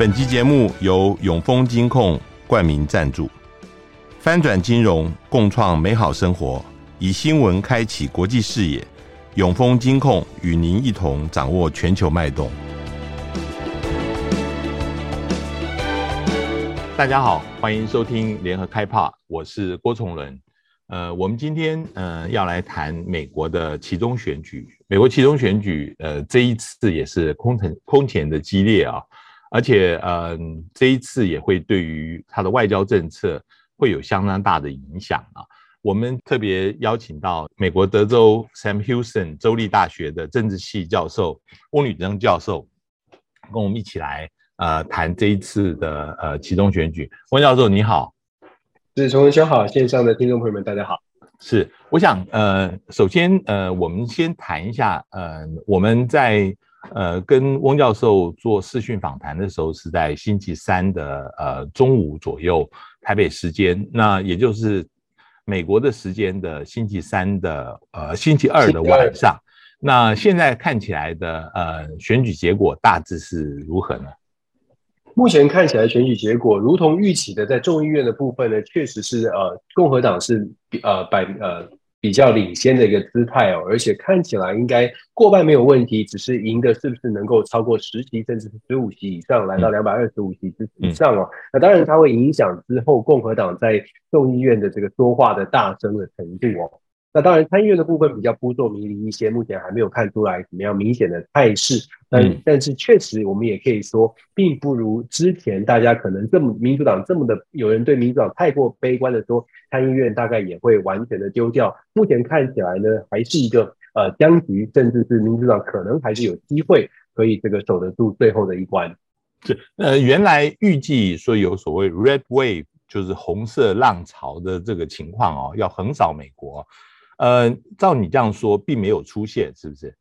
本集节目由永丰金控冠名赞助，翻转金融，共创美好生活，以新闻开启国际视野。永丰金控与您一同掌握全球脉动。大家好，欢迎收听联合开趴，我是郭崇伦。呃，我们今天呃要来谈美国的期中选举。美国期中选举，呃，这一次也是空前空前的激烈啊。而且，嗯、呃，这一次也会对于他的外交政策会有相当大的影响啊。我们特别邀请到美国德州 Sam Houston 州立大学的政治系教授翁履正教授，跟我们一起来呃谈这一次的呃其中选举。翁教授你好，是崇文兄好，线上的听众朋友们大家好。是，我想呃，首先呃，我们先谈一下呃，我们在。呃，跟翁教授做视讯访谈的时候是在星期三的呃中午左右，台北时间，那也就是美国的时间的星期三的呃星期二的晚上。那现在看起来的呃选举结果大致是如何呢？目前看起来选举结果如同预期的，在众议院的部分呢，确实是呃共和党是呃百呃。比较领先的一个姿态哦，而且看起来应该过半没有问题，只是赢的是不是能够超过十席，甚至是十五席以上，来到两百二十五席之以上哦。那当然它会影响之后共和党在众议院的这个说话的大声的程度哦。那当然，参议院的部分比较扑朔迷离一些，目前还没有看出来怎么样明显的态势。但但是确实，我们也可以说，并不如之前大家可能这么民主党这么的有人对民主党太过悲观的说，参议院大概也会完全的丢掉。目前看起来呢，还是一个呃僵局，甚至是民主党可能还是有机会可以这个守得住最后的一关。是呃，原来预计说有所谓 Red Wave，就是红色浪潮的这个情况哦，要横扫美国。呃，照你这样说，并没有出现，是不是？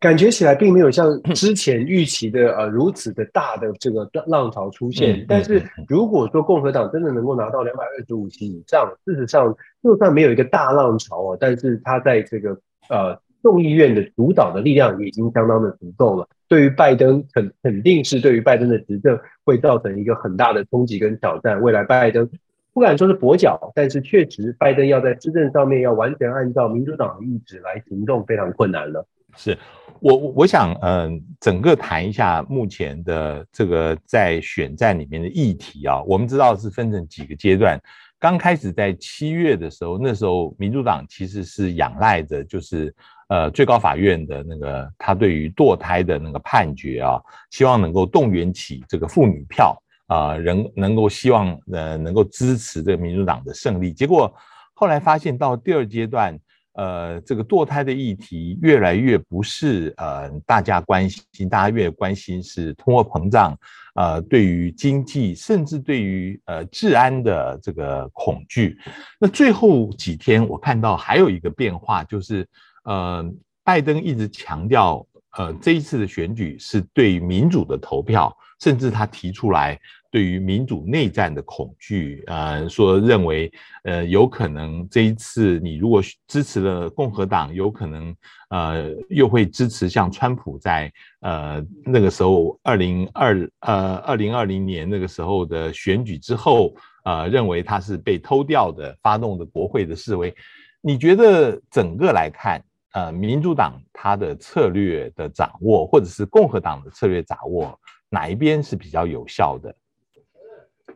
感觉起来并没有像之前预期的呃如此的大的这个浪潮出现。嗯、但是如果说共和党真的能够拿到两百二十五席以上，事实上就算没有一个大浪潮啊，但是他在这个呃众议院的主导的力量已经相当的足够了。对于拜登肯肯定是对于拜登的执政会造成一个很大的冲击跟挑战。未来拜登。不敢说是跛脚，但是确实，拜登要在施政上面要完全按照民主党的意志来行动，非常困难了。是我我想，嗯、整个谈一下目前的这个在选战里面的议题啊。我们知道是分成几个阶段。刚开始在七月的时候，那时候民主党其实是仰赖着，就是呃最高法院的那个他对于堕胎的那个判决啊，希望能够动员起这个妇女票。啊，人能够希望呃能够支持这个民主党的胜利，结果后来发现到第二阶段，呃，这个堕胎的议题越来越不是呃大家关心，大家越关心是通货膨胀，呃，对于经济甚至对于呃治安的这个恐惧。那最后几天我看到还有一个变化，就是呃拜登一直强调，呃这一次的选举是对民主的投票。甚至他提出来对于民主内战的恐惧，呃，说认为，呃，有可能这一次你如果支持了共和党，有可能，呃，又会支持像川普在，呃，那个时候二零二呃二零二零年那个时候的选举之后，呃，认为他是被偷掉的，发动的国会的示威。你觉得整个来看，呃，民主党他的策略的掌握，或者是共和党的策略掌握？哪一边是比较有效的？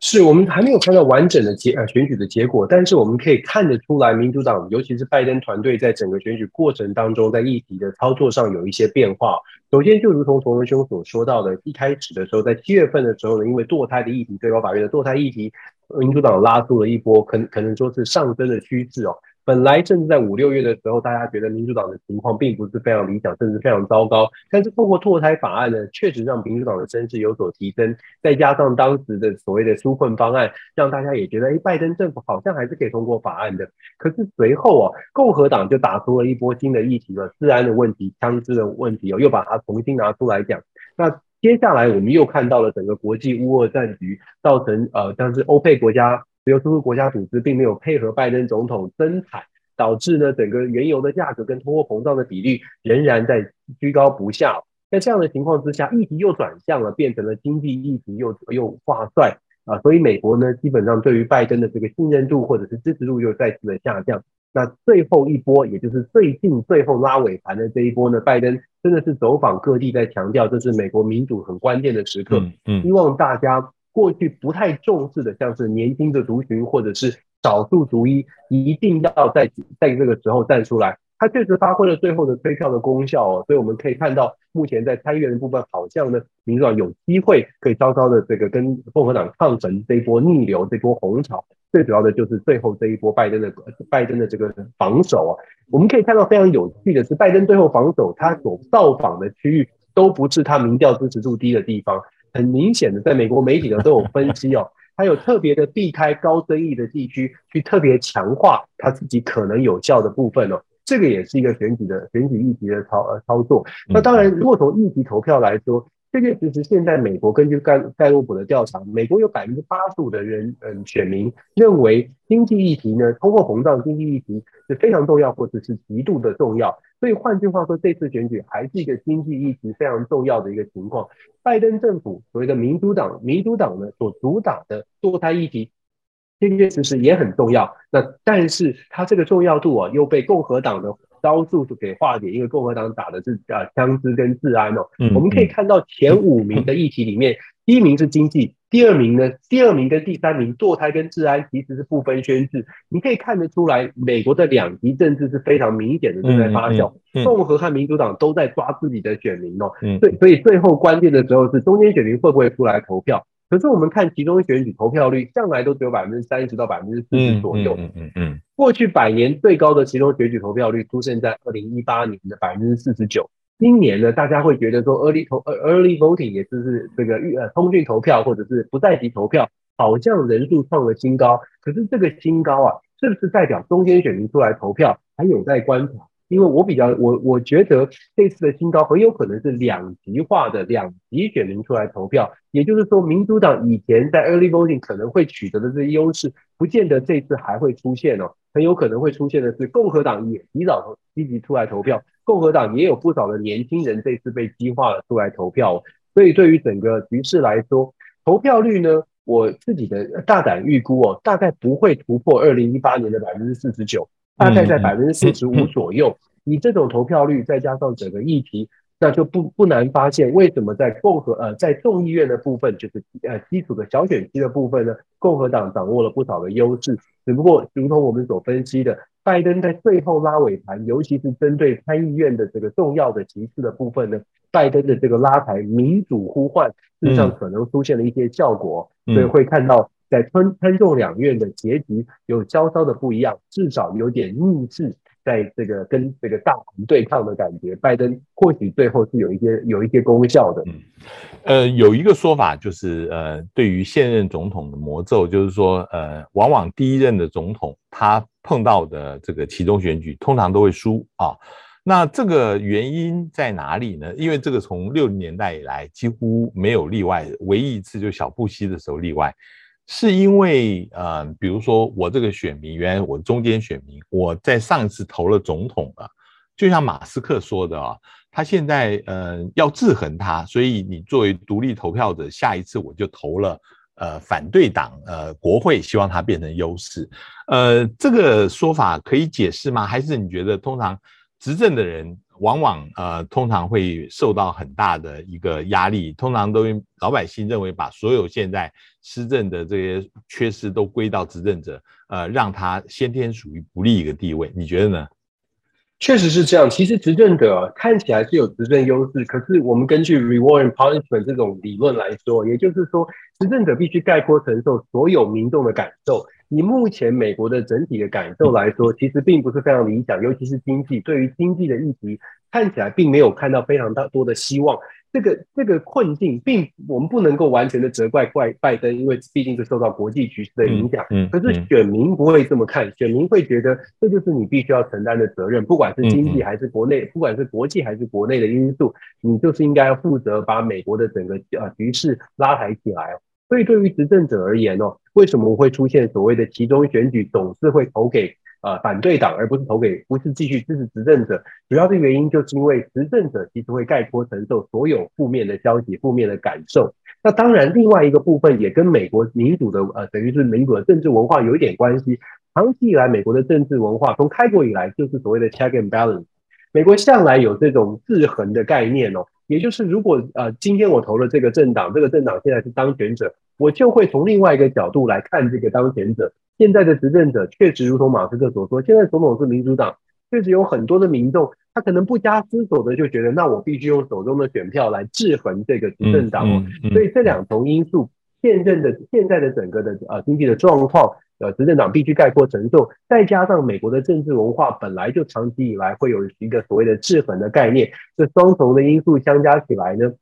是我们还没有看到完整的结呃选举的结果，但是我们可以看得出来，民主党尤其是拜登团队在整个选举过程当中，在议题的操作上有一些变化。首先，就如同崇文兄所说到的，一开始的时候，在七月份的时候呢，因为堕胎的议题，最高法院的堕胎议题，民主党拉出了一波可可能说是上升的趋势哦。本来甚至在五六月的时候，大家觉得民主党的情况并不是非常理想，甚至非常糟糕。但是透过堕胎法案呢，确实让民主党的声势有所提升。再加上当时的所谓的纾困方案，让大家也觉得，哎，拜登政府好像还是可以通过法案的。可是随后啊，共和党就打出了一波新的议题了，治安的问题、枪支的问题哦，又把它重新拿出来讲。那接下来我们又看到了整个国际乌俄战局，造成呃，像是欧佩国家。石油输出国家组织并没有配合拜登总统增产，导致呢整个原油的价格跟通货膨胀的比率仍然在居高不下。在这样的情况之下，议题又转向了，变成了经济议题又又挂帅啊，所以美国呢，基本上对于拜登的这个信任度或者是支持度又再次的下降。那最后一波，也就是最近最后拉尾盘的这一波呢，拜登真的是走访各地，在强调这是美国民主很关键的时刻，嗯，希望大家过去不太重视的，像是年轻的族群或者是少数族裔，一定要在在这个时候站出来。他确实发挥了最后的推票的功效哦，所以我们可以看到，目前在参议院的部分，好像呢，民主党有机会可以稍稍的这个跟共和党抗衡这一波逆流，这波红潮。最主要的就是最后这一波拜登的拜登的这个防守啊，我们可以看到非常有趣的是，拜登最后防守他所到访的区域都不是他民调支持度低的地方，很明显的，在美国媒体的都有分析哦，他有特别的避开高争议的地区，去特别强化他自己可能有效的部分哦。这个也是一个选举的选举议题的操呃操作。那当然，如果从议题投票来说，确确实实现在美国根据盖盖洛普的调查，美国有百分之八十五的人嗯选民认为经济议题呢，通货膨胀经济议题是非常重要，或者是极度的重要。所以换句话说，这次选举还是一个经济议题非常重要的一个情况。拜登政府所谓的民主党，民主党呢所主导的堕胎议题。确确实实也很重要，那但是它这个重要度啊，又被共和党的招数给化解，因为共和党打的是啊枪支跟治安哦。嗯，我们可以看到前五名的议题里面，第一名是经济，第二名呢，第二名跟第三名堕胎跟治安其实是不分宣制。你可以看得出来，美国的两极政治是非常明显的正在发酵，共和和民主党都在抓自己的选民哦。嗯，对，所以最后关键的时候是中间选民会不会出来投票。可是我们看其中选举投票率，向来都只有百分之三十到百分之四十左右。嗯嗯嗯。过去百年最高的其中选举投票率出现在二零一八年的百分之四十九。今年呢，大家会觉得说 early 投 early voting 也就是这个预呃通讯投票或者是不在籍投票，好像人数创了新高。可是这个新高啊，是不是代表中间选民出来投票，还有待观察？因为我比较我我觉得这次的新高很有可能是两极化的两极选民出来投票，也就是说，民主党以前在 early voting 可能会取得的这些优势，不见得这次还会出现哦，很有可能会出现的是共和党也提早积极出来投票，共和党也有不少的年轻人这次被激化了出来投票，所以对于整个局势来说，投票率呢，我自己的大胆预估哦，大概不会突破二零一八年的百分之四十九。大概在百分之四十五左右，以这种投票率，再加上整个议题，那就不不难发现，为什么在共和呃在众议院的部分，就是呃基础的小选区的部分呢，共和党掌握了不少的优势。只不过，如同我们所分析的，拜登在最后拉尾盘，尤其是针对参议院的这个重要的席次的部分呢，拜登的这个拉抬民主呼唤，事实上可能出现了一些效果，所以会看到。在参参众两院的结局有稍稍的不一样，至少有点逆势，在这个跟这个大盘对抗的感觉，拜登或许最后是有一些有一些功效的。嗯，呃，有一个说法就是，呃，对于现任总统的魔咒，就是说，呃，往往第一任的总统他碰到的这个其中选举，通常都会输啊。那这个原因在哪里呢？因为这个从六零年代以来几乎没有例外，唯一一次就小布希的时候例外。是因为，呃，比如说我这个选民，原来我中间选民，我在上一次投了总统了，就像马斯克说的啊，他现在呃要制衡他，所以你作为独立投票者，下一次我就投了呃反对党，呃国会，希望他变成优势，呃，这个说法可以解释吗？还是你觉得通常执政的人？往往呃，通常会受到很大的一个压力，通常都老百姓认为把所有现在施政的这些缺失都归到执政者，呃，让他先天属于不利一个地位，你觉得呢？确实是这样。其实执政者看起来是有执政优势，可是我们根据 reward and punishment 这种理论来说，也就是说，执政者必须概括承受所有民众的感受。以目前美国的整体的感受来说，其实并不是非常理想，尤其是经济。对于经济的议题，看起来并没有看到非常大多的希望。这个这个困境，并我们不能够完全的责怪怪拜登，因为毕竟是受到国际局势的影响。嗯，可是选民不会这么看，选民会觉得这就是你必须要承担的责任，不管是经济还是国内，不管是国际还是国内的因素，你就是应该要负责把美国的整个呃局势拉抬起来。所以对于执政者而言哦，为什么会出现所谓的其中选举总是会投给呃反对党，而不是投给不是继续支持执政者。主要的原因就是因为执政者其实会概括承受所有负面的消息、负面的感受。那当然，另外一个部分也跟美国民主的呃等于是民主的政治文化有一点关系。长期以来，美国的政治文化从开国以来就是所谓的 check and balance。美国向来有这种制衡的概念哦，也就是如果呃今天我投了这个政党，这个政党现在是当选者，我就会从另外一个角度来看这个当选者。现在的执政者确实如同马斯克所说，现在总统是民主党，确实有很多的民众，他可能不加思索的就觉得，那我必须用手中的选票来制衡这个执政党哦。所以这两重因素，现任的现在的整个的呃经济的状况。呃，执政党必须概括承受，再加上美国的政治文化本来就长期以来会有一个所谓的制衡的概念，这双重的因素相加起来呢，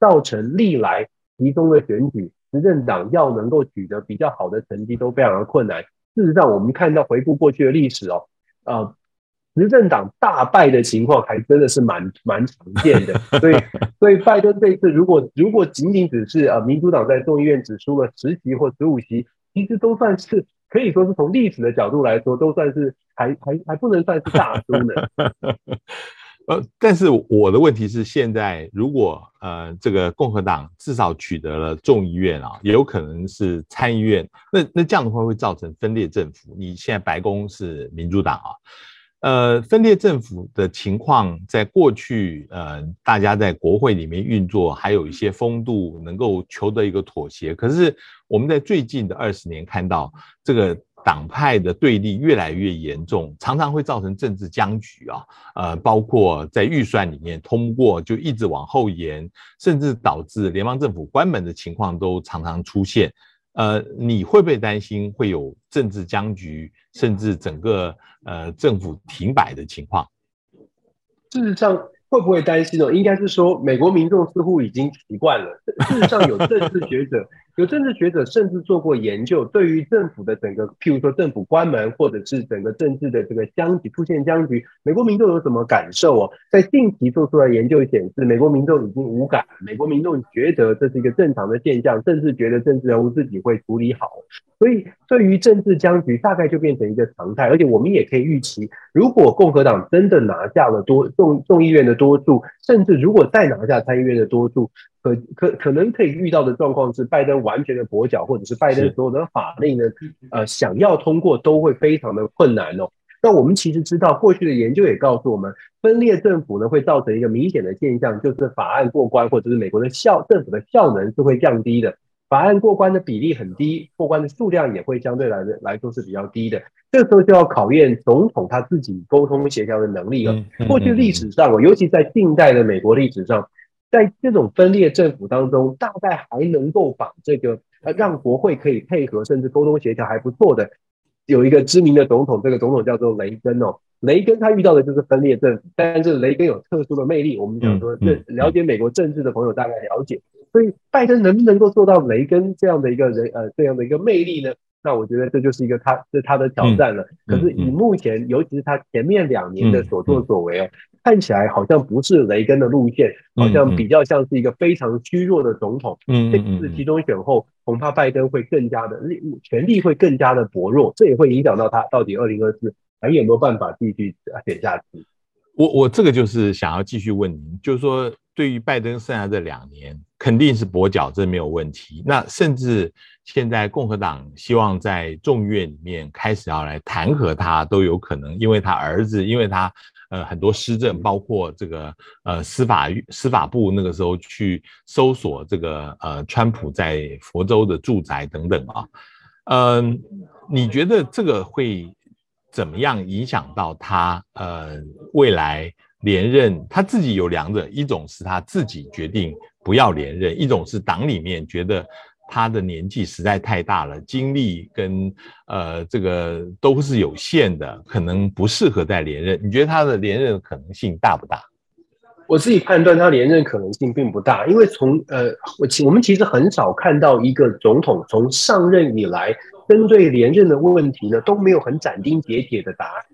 造成历来其中的选举，执政党要能够取得比较好的成绩都非常的困难。事实上，我们看到回顾过去的历史哦，呃，执政党大败的情况还真的是蛮蛮常见的。所以，所以拜登这一次如果如果仅仅只是呃民主党在众议院只输了十席或十五席，其实都算是。可以说是从历史的角度来说，都算是还还还不能算是大输呢。呃，但是我的问题是，现在如果呃这个共和党至少取得了众议院啊，也有可能是参议院，那那这样的话会造成分裂政府。你现在白宫是民主党啊。呃，分裂政府的情况，在过去，呃，大家在国会里面运作，还有一些风度，能够求得一个妥协。可是我们在最近的二十年看到，这个党派的对立越来越严重，常常会造成政治僵局啊。呃，包括在预算里面通过就一直往后延，甚至导致联邦政府关门的情况都常常出现。呃，你会不会担心会有政治僵局，甚至整个呃政府停摆的情况？事实上，会不会担心呢？应该是说，美国民众似乎已经习惯了。事实上，有政治学者。有政治学者甚至做过研究，对于政府的整个，譬如说政府关门，或者是整个政治的这个僵局出现僵局，美国民众有什么感受哦？在近期做出来的研究显示，美国民众已经无感，美国民众觉得这是一个正常的现象，甚至觉得政治人物自己会处理好。所以，对于政治僵局，大概就变成一个常态。而且，我们也可以预期，如果共和党真的拿下了多众众议院的多数，甚至如果再拿下参议院的多数。可可可能可以遇到的状况是，拜登完全的跛脚，或者是拜登所有的法令呢，呃，想要通过都会非常的困难哦。那我们其实知道，过去的研究也告诉我们，分裂政府呢会造成一个明显的现象，就是法案过关，或者是美国的效政府的效能是会降低的。法案过关的比例很低，过关的数量也会相对来的来说是比较低的。这时候就要考验总统他自己沟通协调的能力了。过去历史上，尤其在近代的美国历史上。在这种分裂政府当中，大概还能够把这个呃让国会可以配合，甚至沟通协调还不错的，有一个知名的总统，这个总统叫做雷根哦。雷根他遇到的就是分裂政府，但是雷根有特殊的魅力，我们想说，这了解美国政治的朋友大概了解。所以拜登能不能够做到雷根这样的一个人呃这样的一个魅力呢？那我觉得这就是一个他是他的挑战了。可是以目前，尤其是他前面两年的所作所为哦。看起来好像不是雷根的路线，好像比较像是一个非常虚弱的总统。嗯，这次集中选后，恐怕拜登会更加的力，权力会更加的薄弱，这也会影响到他到底二零二四还有没有办法继续选下去。我我这个就是想要继续问您，就是说对于拜登剩下这两年，肯定是跛脚，这没有问题。那甚至现在共和党希望在众议院里面开始要来弹劾他都有可能，因为他儿子，因为他。呃，很多施政，包括这个呃司法司法部那个时候去搜索这个呃川普在佛州的住宅等等啊，嗯、你觉得这个会怎么样影响到他呃未来连任？他自己有两者，一种是他自己决定不要连任，一种是党里面觉得。他的年纪实在太大了，精力跟呃这个都是有限的，可能不适合再连任。你觉得他的连任可能性大不大？我自己判断他连任可能性并不大，因为从呃我其我们其实很少看到一个总统从上任以来，针对连任的问题呢都没有很斩钉截铁的答案。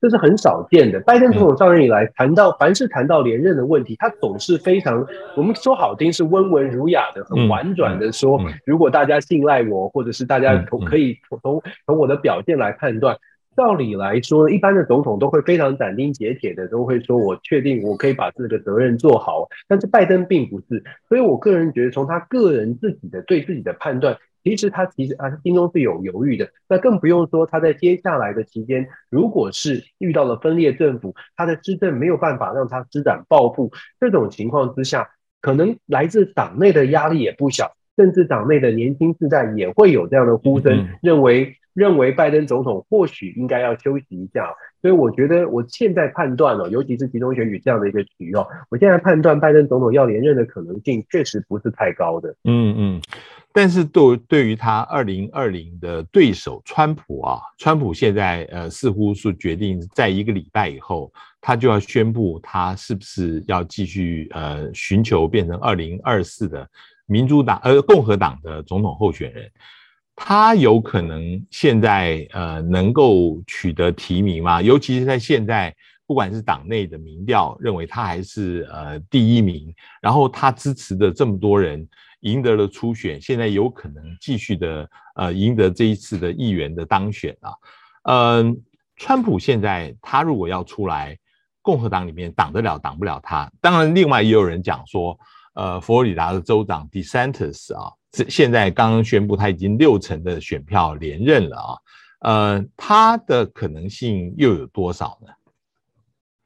这是很少见的。拜登总统上任以来，谈到凡是谈到连任的问题，他总是非常，我们说好听是温文儒雅的，很婉转的说，如果大家信赖我，或者是大家从可以从从我的表现来判断，照理来说，一般的总统都会非常斩钉截铁的，都会说我确定我可以把这个责任做好。但是拜登并不是，所以我个人觉得，从他个人自己的对自己的判断，其实他其实啊，他心中是有犹豫的。那更不用说他在接下来的期间，如果是遇到了分裂政府，他的施政没有办法让他施展抱负，这种情况之下，可能来自党内的压力也不小，甚至党内的年轻世代也会有这样的呼声，嗯、认为。认为拜登总统或许应该要休息一下，所以我觉得我现在判断了，尤其是集中选举这样的一个局哦，我现在判断拜登总统要连任的可能性确实不是太高的。嗯嗯，但是对对于他二零二零的对手川普啊，川普现在呃似乎是决定在一个礼拜以后，他就要宣布他是不是要继续呃寻求变成二零二四的民主党呃共和党的总统候选人。他有可能现在呃能够取得提名吗？尤其是在现在，不管是党内的民调认为他还是呃第一名，然后他支持的这么多人赢得了初选，现在有可能继续的呃赢得这一次的议员的当选啊。嗯、川普现在他如果要出来，共和党里面挡得了挡不了他。当然，另外也有人讲说，呃，佛罗里达的州长 DeSantis 啊。这现在刚刚宣布他已经六成的选票连任了啊，呃，他的可能性又有多少呢？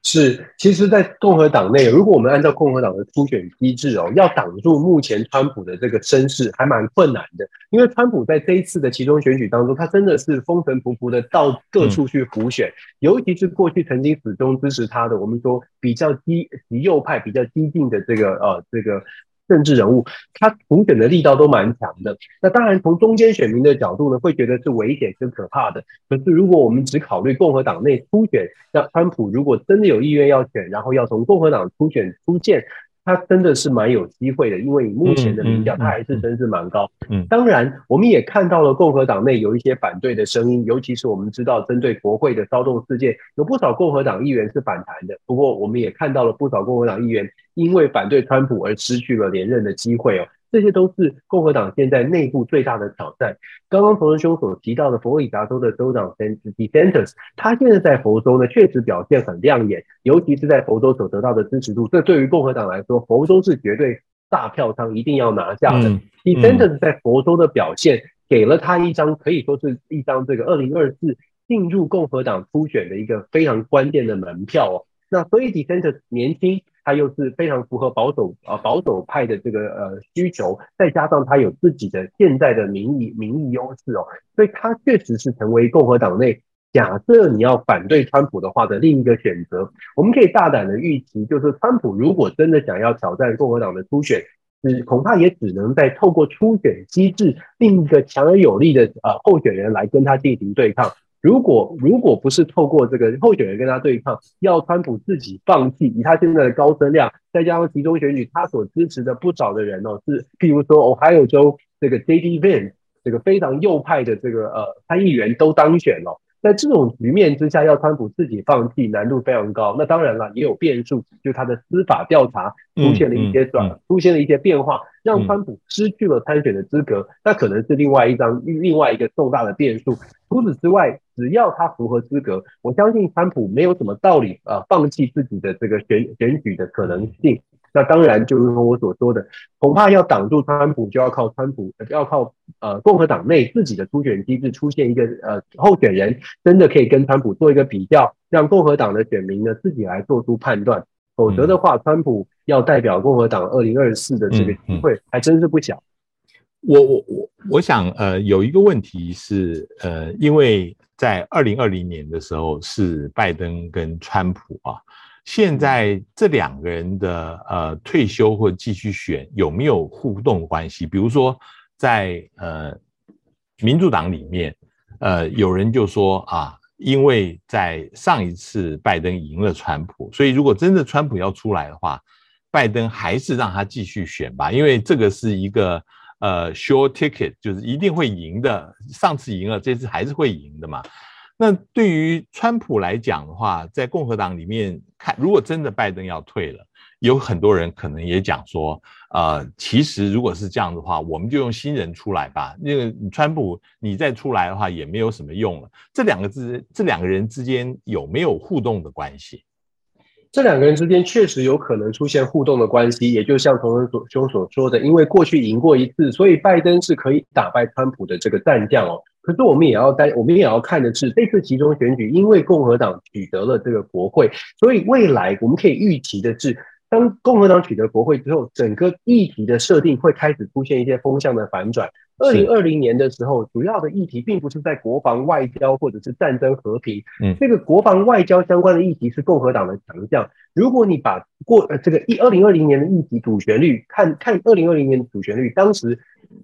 是，其实，在共和党内，如果我们按照共和党的初选机制哦，要挡住目前川普的这个声势，还蛮困难的。因为川普在这一次的其中选举当中，他真的是风尘仆仆的到各处去浮选，嗯、尤其是过去曾经始终支持他的，我们说比较激极右派、比较激进的这个呃这个。政治人物，他重选的力道都蛮强的。那当然，从中间选民的角度呢，会觉得是危险是可怕的。可是，如果我们只考虑共和党内初选，那川普如果真的有意愿要选，然后要从共和党初选出现。他真的是蛮有机会的，因为以目前的民调，他还是真是蛮高。嗯，当然，我们也看到了共和党内有一些反对的声音，尤其是我们知道针对国会的骚动事件，有不少共和党议员是反弹的。不过，我们也看到了不少共和党议员因为反对川普而失去了连任的机会哦。这些都是共和党现在内部最大的挑战。刚刚冯仁兄所提到的佛罗里达州的州长 DeSantis，他现在在佛州呢，确实表现很亮眼，尤其是在佛州所得到的支持度。这对于共和党来说，佛州是绝对大票仓，一定要拿下的。DeSantis 在佛州的表现，给了他一张可以说是一张这个二零二四进入共和党初选的一个非常关键的门票哦。那所以 DeSantis 年轻。他又是非常符合保守呃保守派的这个呃需求，再加上他有自己的现在的民意民意优势哦，所以他确实是成为共和党内假设你要反对川普的话的另一个选择。我们可以大胆的预期，就是川普如果真的想要挑战共和党的初选，只恐怕也只能在透过初选机制，另一个强而有力的呃候选人来跟他进行对抗。如果如果不是透过这个候选人跟他对抗，要川普自己放弃，以他现在的高声量，再加上集中选举，他所支持的不少的人哦，是譬如说俄亥俄州这个 J.D. Vance 这个非常右派的这个呃参议员都当选了。在这种局面之下，要川普自己放弃，难度非常高。那当然了，也有变数，就是他的司法调查出现了一些转，出现了一些变化，让川普失去了参选的资格。那可能是另外一张另外一个重大的变数。除此之外，只要他符合资格，我相信川普没有什么道理啊、呃，放弃自己的这个选选举的可能性。那当然，就如同我所说的，恐怕要挡住川普，就要靠川普，要靠呃共和党内自己的初选机制出现一个呃候选人，真的可以跟川普做一个比较，让共和党的选民呢自己来做出判断。否则的话，川普要代表共和党二零二四的这个机会还真是不小。我我我我想呃有一个问题是呃，因为在二零二零年的时候是拜登跟川普啊。现在这两个人的呃退休或继续选有没有互动关系？比如说在呃民主党里面，呃有人就说啊，因为在上一次拜登赢了川普，所以如果真的川普要出来的话，拜登还是让他继续选吧，因为这个是一个呃 sure ticket，就是一定会赢的，上次赢了，这次还是会赢的嘛。那对于川普来讲的话，在共和党里面看，如果真的拜登要退了，有很多人可能也讲说，呃，其实如果是这样的话，我们就用新人出来吧。那个川普你再出来的话，也没有什么用了。这两个字，这两个人之间有没有互动的关系？这两个人之间确实有可能出现互动的关系，也就像同仁所兄所说的，因为过去赢过一次，所以拜登是可以打败川普的这个战将哦。可是我们也要担，我们也要看的是，这次集中选举，因为共和党取得了这个国会，所以未来我们可以预期的是，当共和党取得国会之后，整个议题的设定会开始出现一些风向的反转。二零二零年的时候，主要的议题并不是在国防外交或者是战争和平，嗯，这个国防外交相关的议题是共和党的强项。如果你把过呃这个一二零二零年的议题主旋律看看二零二零年的主旋律，当时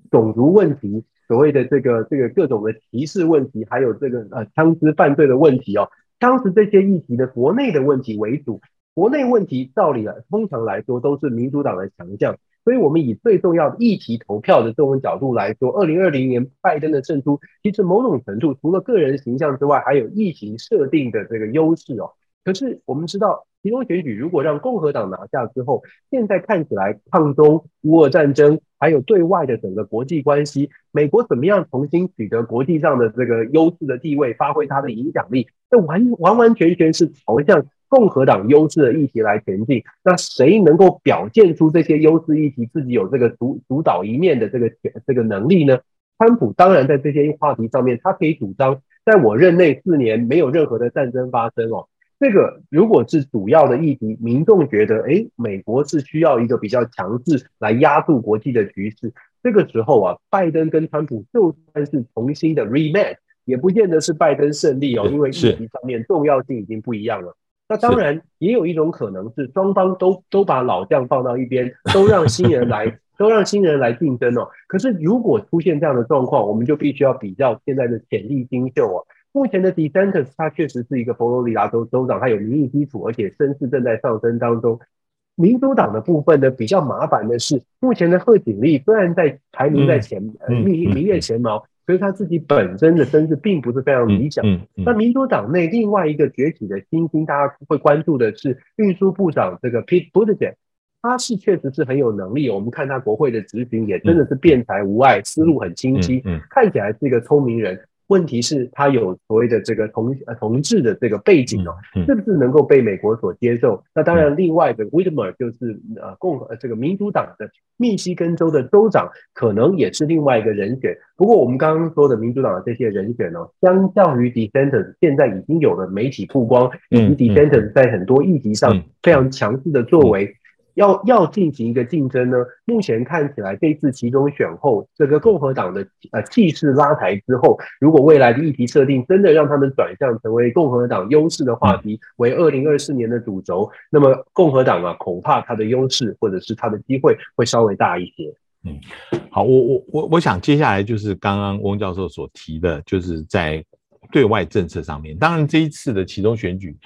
种族问题、所谓的这个这个各种的歧视问题，还有这个呃枪支犯罪的问题哦，当时这些议题的国内的问题为主，国内问题照理来通常来说都是民主党的强项。所以，我们以最重要的议题投票的这种角度来说，二零二零年拜登的胜出，其实某种程度除了个人形象之外，还有议题设定的这个优势哦。可是我们知道，其中选举如果让共和党拿下之后，现在看起来抗中、乌俄战争，还有对外的整个国际关系，美国怎么样重新取得国际上的这个优势的地位，发挥它的影响力，这完完完全全是朝向。共和党优势的议题来前进，那谁能够表现出这些优势议题，自己有这个主主导一面的这个这个能力呢？川普当然在这些话题上面，他可以主张，在我任内四年没有任何的战争发生哦。这个如果是主要的议题，民众觉得，诶，美国是需要一个比较强势来压住国际的局势。这个时候啊，拜登跟川普就算是重新的 rematch，也不见得是拜登胜利哦，因为议题上面重要性已经不一样了。那当然也有一种可能是双方都都把老将放到一边，都让新人来，都让新人来竞争哦。可是如果出现这样的状况，我们就必须要比较现在的潜力新秀哦。目前的 DeSantis 他确实是一个佛罗里达州州长，他有民意基础，而且声势正在上升当中。民主党的部分呢，比较麻烦的是，目前的贺锦丽虽然在排名在前，名名列前茅。所以他自己本身的身世并不是非常理想。嗯嗯嗯、那民主党内另外一个崛起的新星，大家会关注的是运输部长这个 Pete Buttigieg，他是确实是很有能力。我们看他国会的执行也真的是辩才无碍，思路很清晰，看起来是一个聪明人。问题是，他有所谓的这个同呃同志的这个背景哦，是不是能够被美国所接受？那当然，另外的 Whitmer 就是呃共和这个民主党的密西根州的州长，可能也是另外一个人选。不过，我们刚刚说的民主党的这些人选哦，相较于 DeSantis 现在已经有了媒体曝光，以及 DeSantis 在很多议题上非常强势的作为。要要进行一个竞争呢？目前看起来，这次其中选后，这个共和党的呃气势拉抬之后，如果未来的议题设定真的让他们转向成为共和党优势的话题，为二零二四年的主轴，那么共和党啊，恐怕他的优势或者是他的机会会稍微大一些。嗯，好，我我我我想接下来就是刚刚翁教授所提的，就是在对外政策上面，当然这一次的其中选举。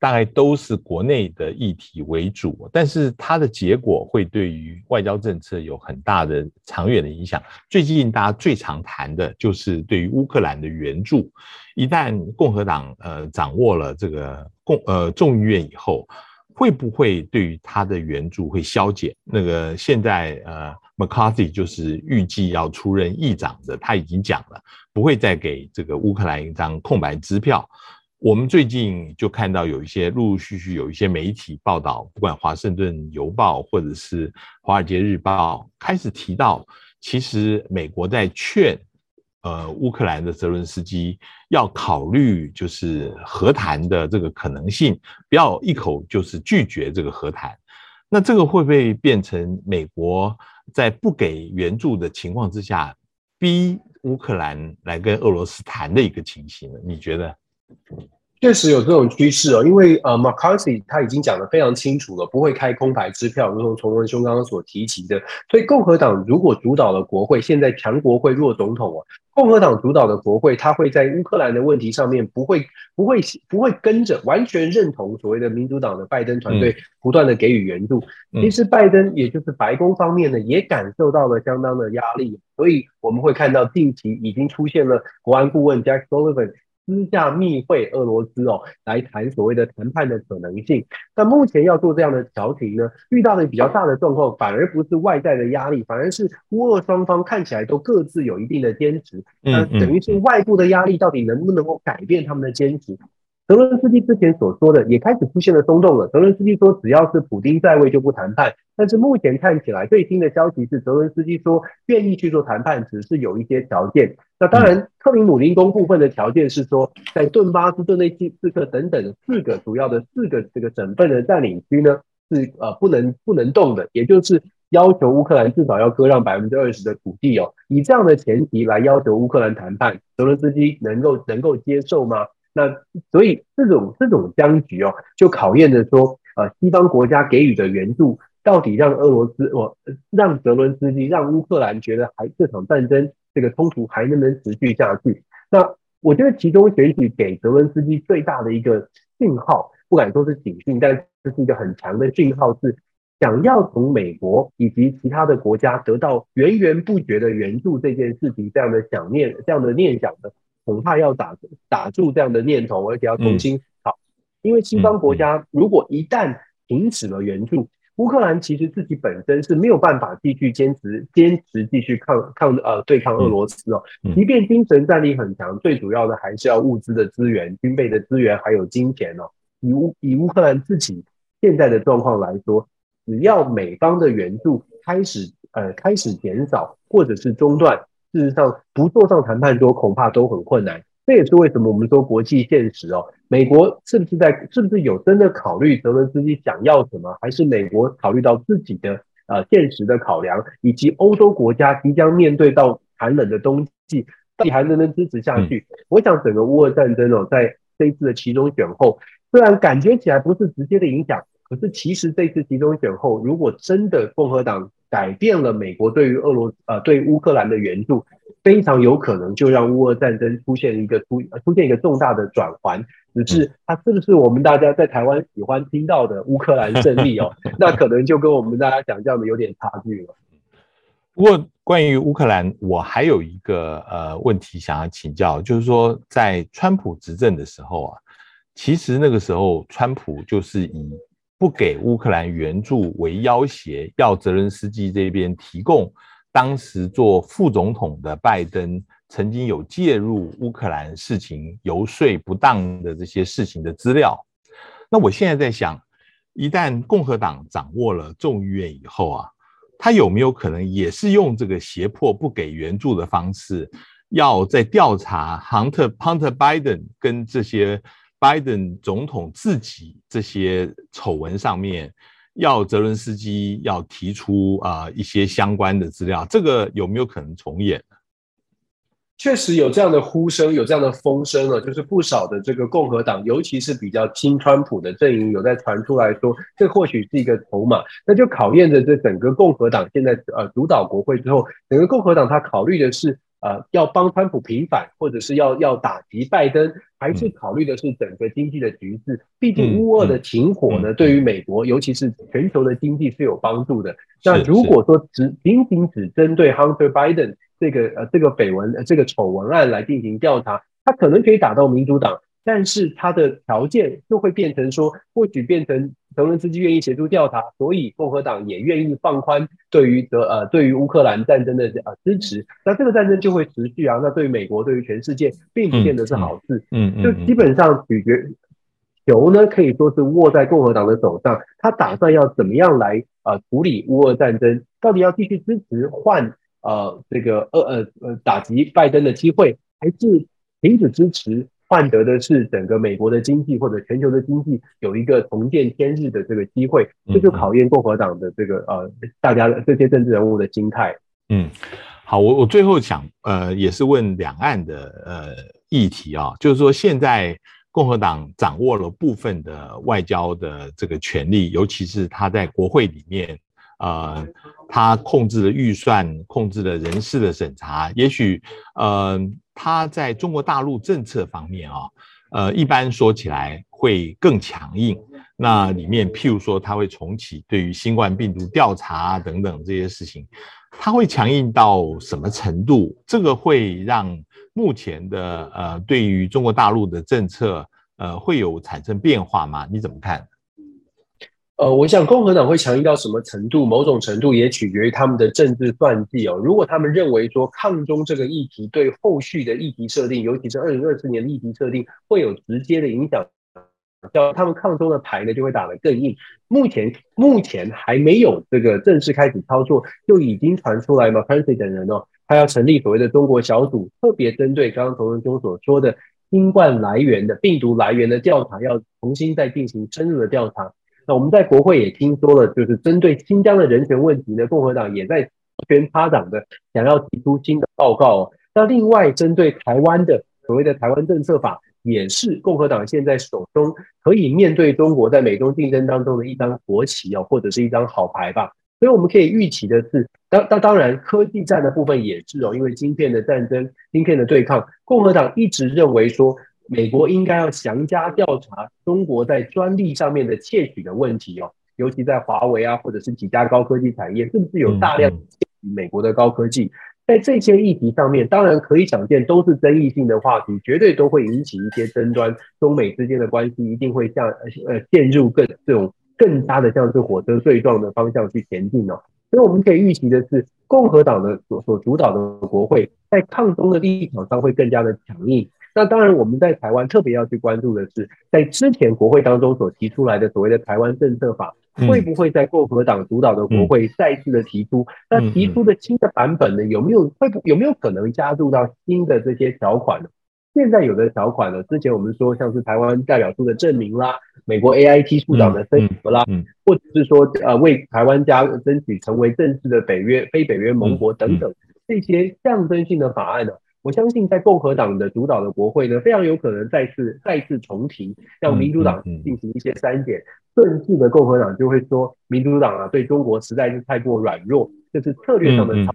大概都是国内的议题为主，但是它的结果会对于外交政策有很大的长远的影响。最近大家最常谈的就是对于乌克兰的援助，一旦共和党呃掌握了这个共呃众议院以后，会不会对于他的援助会削减？那个现在呃 McCarthy 就是预计要出任议长的，他已经讲了，不会再给这个乌克兰一张空白支票。我们最近就看到有一些陆陆续续有一些媒体报道，不管《华盛顿邮报》或者是《华尔街日报》，开始提到，其实美国在劝呃乌克兰的泽伦斯基要考虑就是和谈的这个可能性，不要一口就是拒绝这个和谈。那这个会不会变成美国在不给援助的情况之下，逼乌克兰来跟俄罗斯谈的一个情形呢？你觉得？确实有这种趋势哦，因为呃，McCarthy 他已经讲得非常清楚了，不会开空白支票，如同崇文兄刚刚所提及的。所以共和党如果主导了国会，现在强国会弱总统啊，共和党主导的国会，他会在乌克兰的问题上面不会不会不会跟着完全认同所谓的民主党的拜登团队不断的给予援助。其实拜登也就是白宫方面呢，也感受到了相当的压力，所以我们会看到近期已经出现了国安顾问 Jack Sullivan。私下密会俄罗斯哦，来谈所谓的谈判的可能性。那目前要做这样的调停呢，遇到的比较大的状况，反而不是外在的压力，反而是乌俄双方看起来都各自有一定的坚持。那等于是外部的压力到底能不能够改变他们的坚持？泽伦斯基之前所说的也开始出现了松动了。泽伦斯基说，只要是普丁在位就不谈判。但是目前看起来，最新的消息是，泽伦斯基说愿意去做谈判，只是有一些条件。那当然，克里姆林宫部分的条件是说，在顿巴斯、顿内茨克等等四个主要的四个这个省份的占领区呢，是呃不能不能动的，也就是要求乌克兰至少要割让百分之二十的土地哦。以这样的前提来要求乌克兰谈判，泽伦斯基能够能够接受吗？那所以这种这种僵局哦，就考验着说，呃，西方国家给予的援助到底让俄罗斯，我让泽伦斯基，让乌克兰觉得还这场战争这个冲突还能不能持续下去？那我觉得其中选举给泽伦斯基最大的一个信号，不敢说是警讯，但这是一个很强的信号，是想要从美国以及其他的国家得到源源不绝的援助这件事情，这样的想念，这样的念想的。恐怕要打打住这样的念头，而且要重新思考，因为西方国家如果一旦停止了援助，乌克兰其实自己本身是没有办法继续坚持坚持继续抗抗呃对抗俄罗斯哦，即便精神战力很强，最主要的还是要物资的资源、军备的资源还有金钱哦。以乌以乌克兰自己现在的状况来说，只要美方的援助开始呃开始减少或者是中断。事实上，不坐上谈判桌，恐怕都很困难。这也是为什么我们说国际现实哦，美国是不是在，是不是有真的考虑泽伦斯基想要什么，还是美国考虑到自己的呃现实的考量，以及欧洲国家即将面对到寒冷的冬季，到底还能不能支持下去？嗯、我想整个乌俄战争哦，在这一次的其中选后，虽然感觉起来不是直接的影响，可是其实这次集中选后，如果真的共和党。改变了美国对于俄罗呃对乌克兰的援助，非常有可能就让乌俄战争出现一个出出现一个重大的转环。只是它是不是我们大家在台湾喜欢听到的 乌克兰胜利哦？那可能就跟我们大家想象的有点差距了。不过关于乌克兰，我还有一个呃问题想要请教，就是说在川普执政的时候啊，其实那个时候川普就是以。不给乌克兰援助为要挟，要泽伦斯基这边提供当时做副总统的拜登曾经有介入乌克兰事情游说不当的这些事情的资料。那我现在在想，一旦共和党掌握了众议院以后啊，他有没有可能也是用这个胁迫不给援助的方式，要在调查 Hunter Hunter Biden 跟这些？拜登总统自己这些丑闻上面，要泽伦斯基要提出啊、一些相关的资料，这个有没有可能重演呢？确实有这样的呼声，有这样的风声了，就是不少的这个共和党，尤其是比较亲川普的阵营，有在传出来说，这或许是一个筹码，那就考验着这整个共和党现在呃主导国会之后，整个共和党他考虑的是。呃，要帮川普平反，或者是要要打击拜登，还是考虑的是整个经济的局势？毕竟乌俄的停火呢，对于美国，尤其是全球的经济是有帮助的。那如果说只仅仅只针对 Hunter Biden 这个呃这个绯闻呃这个丑闻案来进行调查，他可能可以打到民主党。但是他的条件就会变成说，或许变成泽伦斯基愿意协助调查，所以共和党也愿意放宽对于德呃对于乌克兰战争的呃支持，那这个战争就会持续啊。那对于美国，对于全世界，并不见得是好事。嗯嗯，就基本上取决球呢，可以说是握在共和党的手上，他打算要怎么样来呃处理乌俄战争，到底要继续支持换呃这个呃呃呃打击拜登的机会，还是停止支持？换得的是整个美国的经济或者全球的经济有一个重见天日的这个机会，这就考验共和党的这个呃大家的这些政治人物的心态。嗯，好，我我最后想呃也是问两岸的呃议题啊，就是说现在共和党掌握了部分的外交的这个权利，尤其是他在国会里面。呃，他控制了预算，控制了人事的审查。也许，呃，他在中国大陆政策方面啊，呃，一般说起来会更强硬。那里面，譬如说，他会重启对于新冠病毒调查等等这些事情，他会强硬到什么程度？这个会让目前的呃对于中国大陆的政策呃会有产生变化吗？你怎么看？呃，我想共和党会强硬到什么程度？某种程度也取决于他们的政治算计哦。如果他们认为说抗中这个议题对后续的议题设定，尤其是二零二四年的议题设定会有直接的影响，叫他们抗中的牌呢就会打得更硬。目前目前还没有这个正式开始操作，就已经传出来嘛，McCarthy 等人哦，他要成立所谓的中国小组，特别针对刚刚童文忠所说的新冠来源的病毒来源的调查，要重新再进行深入的调查。那我们在国会也听说了，就是针对新疆的人权问题呢，共和党也在全趴党的想要提出新的报告。那另外针对台湾的所谓的台湾政策法，也是共和党现在手中可以面对中国在美中竞争当中的一张国旗哦，或者是一张好牌吧。所以我们可以预期的是，当当当然科技战的部分也是哦，因为晶片的战争、晶片的对抗，共和党一直认为说。美国应该要详加调查中国在专利上面的窃取的问题哦，尤其在华为啊，或者是几家高科技产业，是不是有大量窃取美国的高科技？在这些议题上面，当然可以想见，都是争议性的话题，绝对都会引起一些争端。中美之间的关系一定会向呃陷入更这种更加的像是火车对撞的方向去前进哦。所以我们可以预期的是，共和党的所所主导的国会在抗中的立场上会更加的强硬。那当然，我们在台湾特别要去关注的是，在之前国会当中所提出来的所谓的台湾政策法，会不会在共和党主导的国会再次的提出？那提出的新的版本呢？有没有会不有没有可能加入到新的这些条款呢？现在有的条款呢，之前我们说像是台湾代表处的证明啦，美国 AIT 处长的申请啦，或者是说呃为台湾加争取成为正式的北约非北约盟国等等这些象征性的法案呢？我相信，在共和党的主导的国会呢，非常有可能再次再次重提，让民主党进行一些删减。顺势的共和党就会说，民主党啊，对中国实在是太过软弱，这是策略上的差。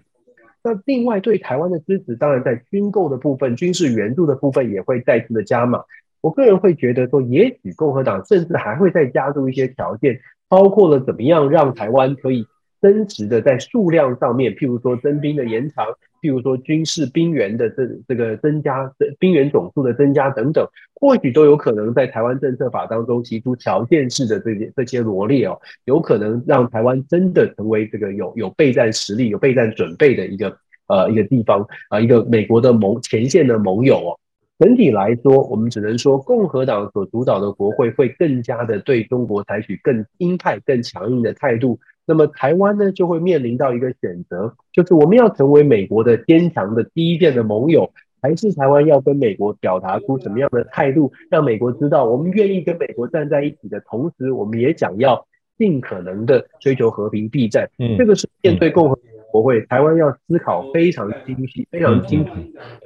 那另外对台湾的支持，当然在军购的部分、军事援助的部分也会再次的加码。我个人会觉得说，也许共和党甚至还会再加入一些条件，包括了怎么样让台湾可以增值的在数量上面，譬如说征兵的延长。譬如说军事兵员的这这个增加，兵员总数的增加等等，或许都有可能在台湾政策法当中提出条件式的这些这些罗列哦，有可能让台湾真的成为这个有有备战实力、有备战准备的一个呃一个地方啊，一个美国的盟前线的盟友哦。整体来说，我们只能说共和党所主导的国会会更加的对中国采取更鹰派、更强硬的态度。那么台湾呢，就会面临到一个选择，就是我们要成为美国的坚强的第一线的盟友，还是台湾要跟美国表达出什么样的态度，让美国知道我们愿意跟美国站在一起的同时，我们也想要尽可能的追求和平避战。嗯，这个是面对共和国会，台湾要思考非常清晰、非常清楚。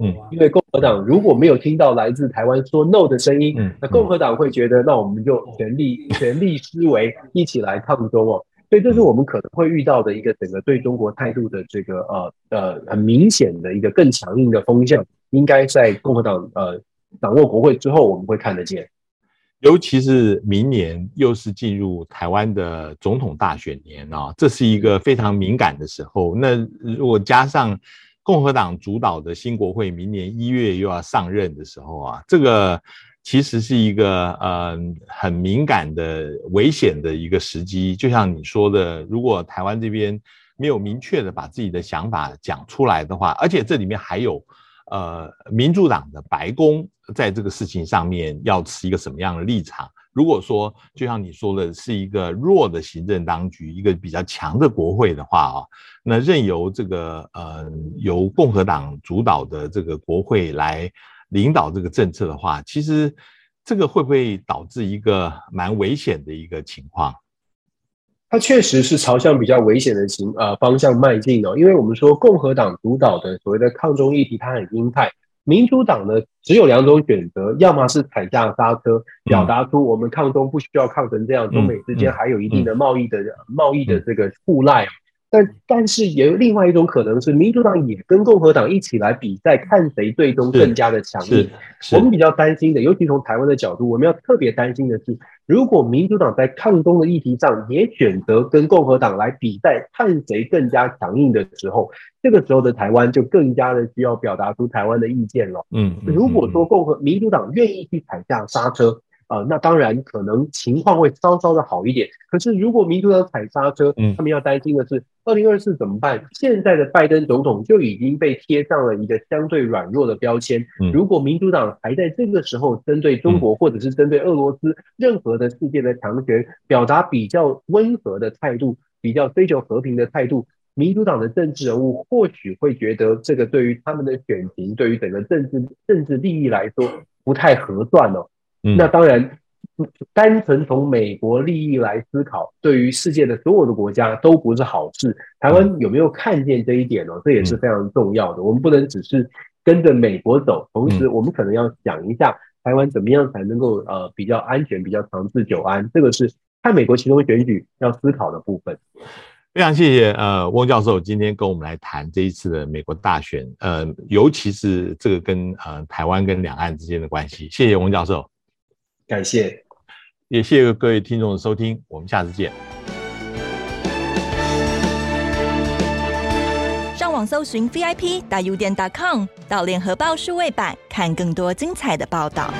嗯，因为共和党如果没有听到来自台湾说 no 的声音，那共和党会觉得，那我们就全力全力思维，一起来抗中哦。所以这是我们可能会遇到的一个整个对中国态度的这个呃呃很明显的一个更强硬的风向，应该在共和党呃掌握国会之后，我们会看得见。尤其是明年又是进入台湾的总统大选年啊，这是一个非常敏感的时候。那如果加上共和党主导的新国会明年一月又要上任的时候啊，这个。其实是一个呃很敏感的危险的一个时机，就像你说的，如果台湾这边没有明确的把自己的想法讲出来的话，而且这里面还有呃民主党的白宫在这个事情上面要持一个什么样的立场？如果说就像你说的是一个弱的行政当局，一个比较强的国会的话啊，那任由这个呃由共和党主导的这个国会来。领导这个政策的话，其实这个会不会导致一个蛮危险的一个情况？它确实是朝向比较危险的情呃方向迈进哦。因为我们说共和党主导的所谓的抗中议题，它很鹰派；民主党呢，只有两种选择，要么是踩下刹车，表达出我们抗中不需要抗成这样，中美之间还有一定的贸易的贸易的这个互赖。但但是也有另外一种可能是，民主党也跟共和党一起来比赛，看谁最终更加的强硬。我们比较担心的，尤其从台湾的角度，我们要特别担心的是，如果民主党在抗中的议题上也选择跟共和党来比赛，看谁更加强硬的时候，这个时候的台湾就更加的需要表达出台湾的意见了。嗯，如果说共和民主党愿意去踩下刹车。啊、呃，那当然可能情况会稍稍的好一点。可是如果民主党踩刹车，嗯，他们要担心的是，二零二四怎么办？现在的拜登总统就已经被贴上了一个相对软弱的标签。如果民主党还在这个时候针对中国或者是针对俄罗斯任何的世界的强权表达比较温和的态度，比较追求和平的态度，民主党的政治人物或许会觉得这个对于他们的选情，对于整个政治政治利益来说不太合算哦。那当然，单纯从美国利益来思考，对于世界的所有的国家都不是好事。台湾有没有看见这一点呢？这也是非常重要的。我们不能只是跟着美国走，同时我们可能要想一下，台湾怎么样才能够呃比较安全、比较长治久安。这个是看美国其中选举要思考的部分。非常谢谢呃翁教授今天跟我们来谈这一次的美国大选，呃，尤其是这个跟呃台湾跟两岸之间的关系。谢谢翁教授。感谢，也谢谢各位听众的收听，我们下次见。上网搜寻 VIP 大 U 点 .com，到联合报数位版看更多精彩的报道。